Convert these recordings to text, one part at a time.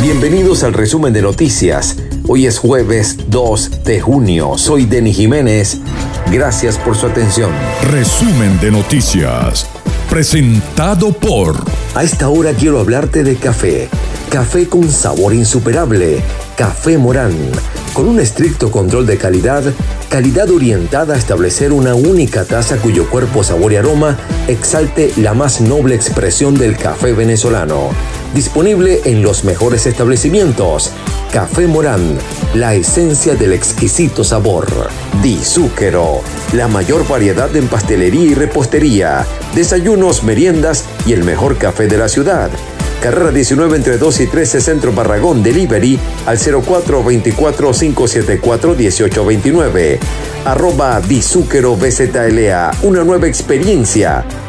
Bienvenidos al resumen de noticias. Hoy es jueves 2 de junio. Soy Denis Jiménez. Gracias por su atención. Resumen de noticias. Presentado por... A esta hora quiero hablarte de café. Café con sabor insuperable. Café Morán. Con un estricto control de calidad, calidad orientada a establecer una única taza cuyo cuerpo, sabor y aroma exalte la más noble expresión del café venezolano Disponible en los mejores establecimientos. Café Morán, la esencia del exquisito sabor. Dizúquero, la mayor variedad en pastelería y repostería, desayunos, meriendas y el mejor café de la ciudad. Carrera 19 entre 2 y 13 Centro Barragón Delivery al 0424-574-1829. Arroba Dizúquero BZLA, una nueva experiencia.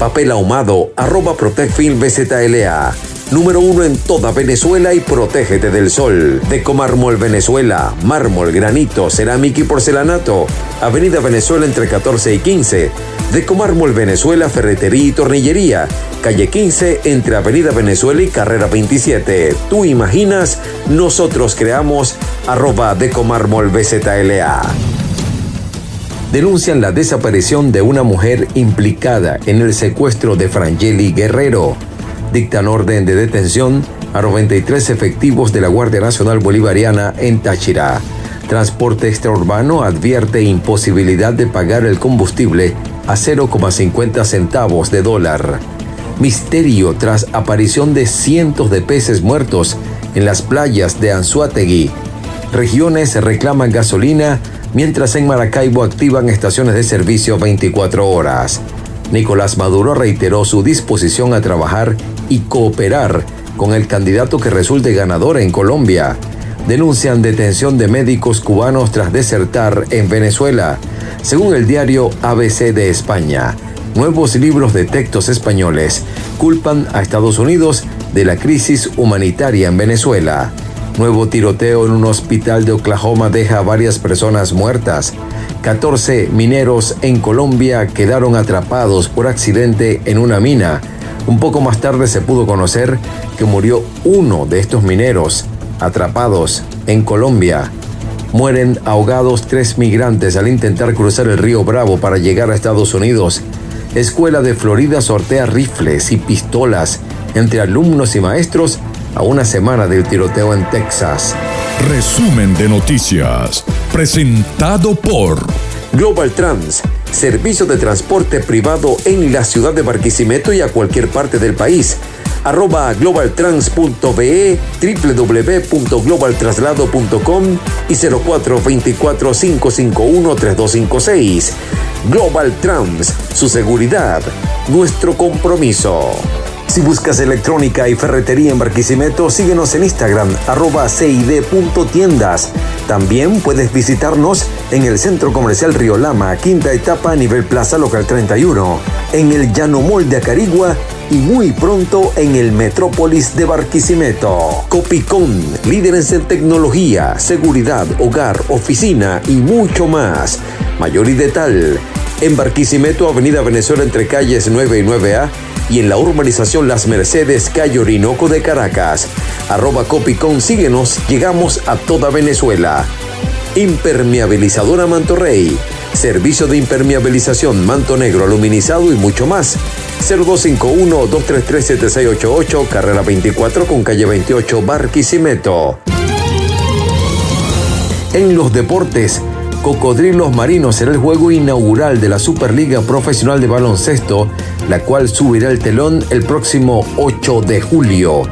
Papel ahumado. Arroba Protec Film BZLA número uno en toda Venezuela y protégete del sol. Decomármol Venezuela, mármol, granito, cerámica y porcelanato. Avenida Venezuela entre 14 y 15. Decomármol Venezuela, ferretería y tornillería. Calle 15 entre Avenida Venezuela y Carrera 27. Tú imaginas, nosotros creamos arroba Decomármol BZLA denuncian la desaparición de una mujer implicada en el secuestro de Frangeli Guerrero dictan orden de detención a 93 efectivos de la Guardia Nacional Bolivariana en Táchira. Transporte extraurbano advierte imposibilidad de pagar el combustible a 0,50 centavos de dólar. Misterio tras aparición de cientos de peces muertos en las playas de Anzuategui. Regiones reclaman gasolina mientras en Maracaibo activan estaciones de servicio 24 horas. Nicolás Maduro reiteró su disposición a trabajar y cooperar con el candidato que resulte ganador en Colombia. Denuncian detención de médicos cubanos tras desertar en Venezuela. Según el diario ABC de España, nuevos libros de textos españoles culpan a Estados Unidos de la crisis humanitaria en Venezuela. Nuevo tiroteo en un hospital de Oklahoma deja a varias personas muertas. 14 mineros en Colombia quedaron atrapados por accidente en una mina. Un poco más tarde se pudo conocer que murió uno de estos mineros atrapados en Colombia. Mueren ahogados tres migrantes al intentar cruzar el río Bravo para llegar a Estados Unidos. Escuela de Florida sortea rifles y pistolas entre alumnos y maestros a una semana del tiroteo en Texas. Resumen de noticias, presentado por Global Trans, servicio de transporte privado en la ciudad de Barquisimeto y a cualquier parte del país. Arroba globaltrans.be, www.globaltraslado.com y 0424-551-3256. Global Trans, su seguridad, nuestro compromiso. Si buscas electrónica y ferretería en Barquisimeto, síguenos en Instagram, arroba cid.tiendas. También puedes visitarnos en el Centro Comercial Río Lama, quinta etapa, nivel Plaza Local 31, en el Llano Mall de Acarigua y muy pronto en el Metrópolis de Barquisimeto. Copicón, líderes en tecnología, seguridad, hogar, oficina y mucho más. Mayor y de tal. En Barquisimeto, Avenida Venezuela entre calles 9 y 9A y en la urbanización Las Mercedes, calle Orinoco de Caracas. Arroba Copicón, síguenos, llegamos a toda Venezuela. Impermeabilizadora Manto Rey. Servicio de impermeabilización, manto negro, aluminizado y mucho más. 0251-233-7688, carrera 24 con calle 28, Barquisimeto. En los deportes, Cocodrilos Marinos será el juego inaugural de la Superliga Profesional de Baloncesto, la cual subirá el telón el próximo 8 de julio.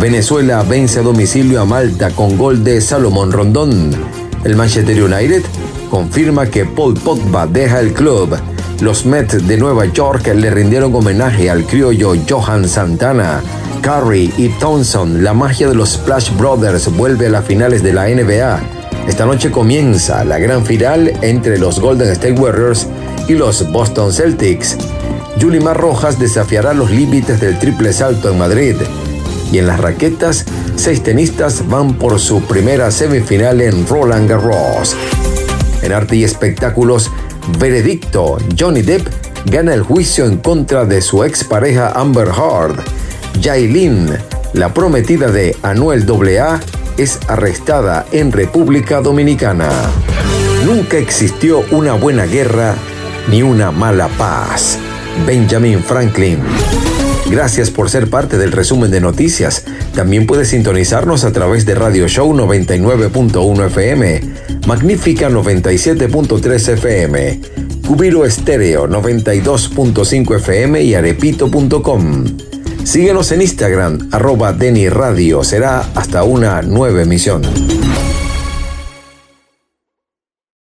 Venezuela vence a domicilio a Malta con gol de Salomón Rondón. El Manchester United confirma que Paul Pogba deja el club. Los Mets de Nueva York le rindieron homenaje al criollo Johan Santana. Curry y Thompson, la magia de los Splash Brothers vuelve a las finales de la NBA. Esta noche comienza la gran final entre los Golden State Warriors y los Boston Celtics. Yulimar Rojas desafiará los límites del triple salto en Madrid. Y en las raquetas, seis tenistas van por su primera semifinal en Roland Garros. En arte y espectáculos, veredicto, Johnny Depp gana el juicio en contra de su expareja Amber Heard. Jailin, la prometida de Anuel AA, es arrestada en República Dominicana. Nunca existió una buena guerra ni una mala paz. Benjamin Franklin. Gracias por ser parte del resumen de noticias. También puedes sintonizarnos a través de Radio Show 99.1 FM, Magnífica 97.3 FM, Cubiro Estéreo 92.5 FM y arepito.com. Síguenos en Instagram, arroba Deni Radio. Será hasta una nueva emisión.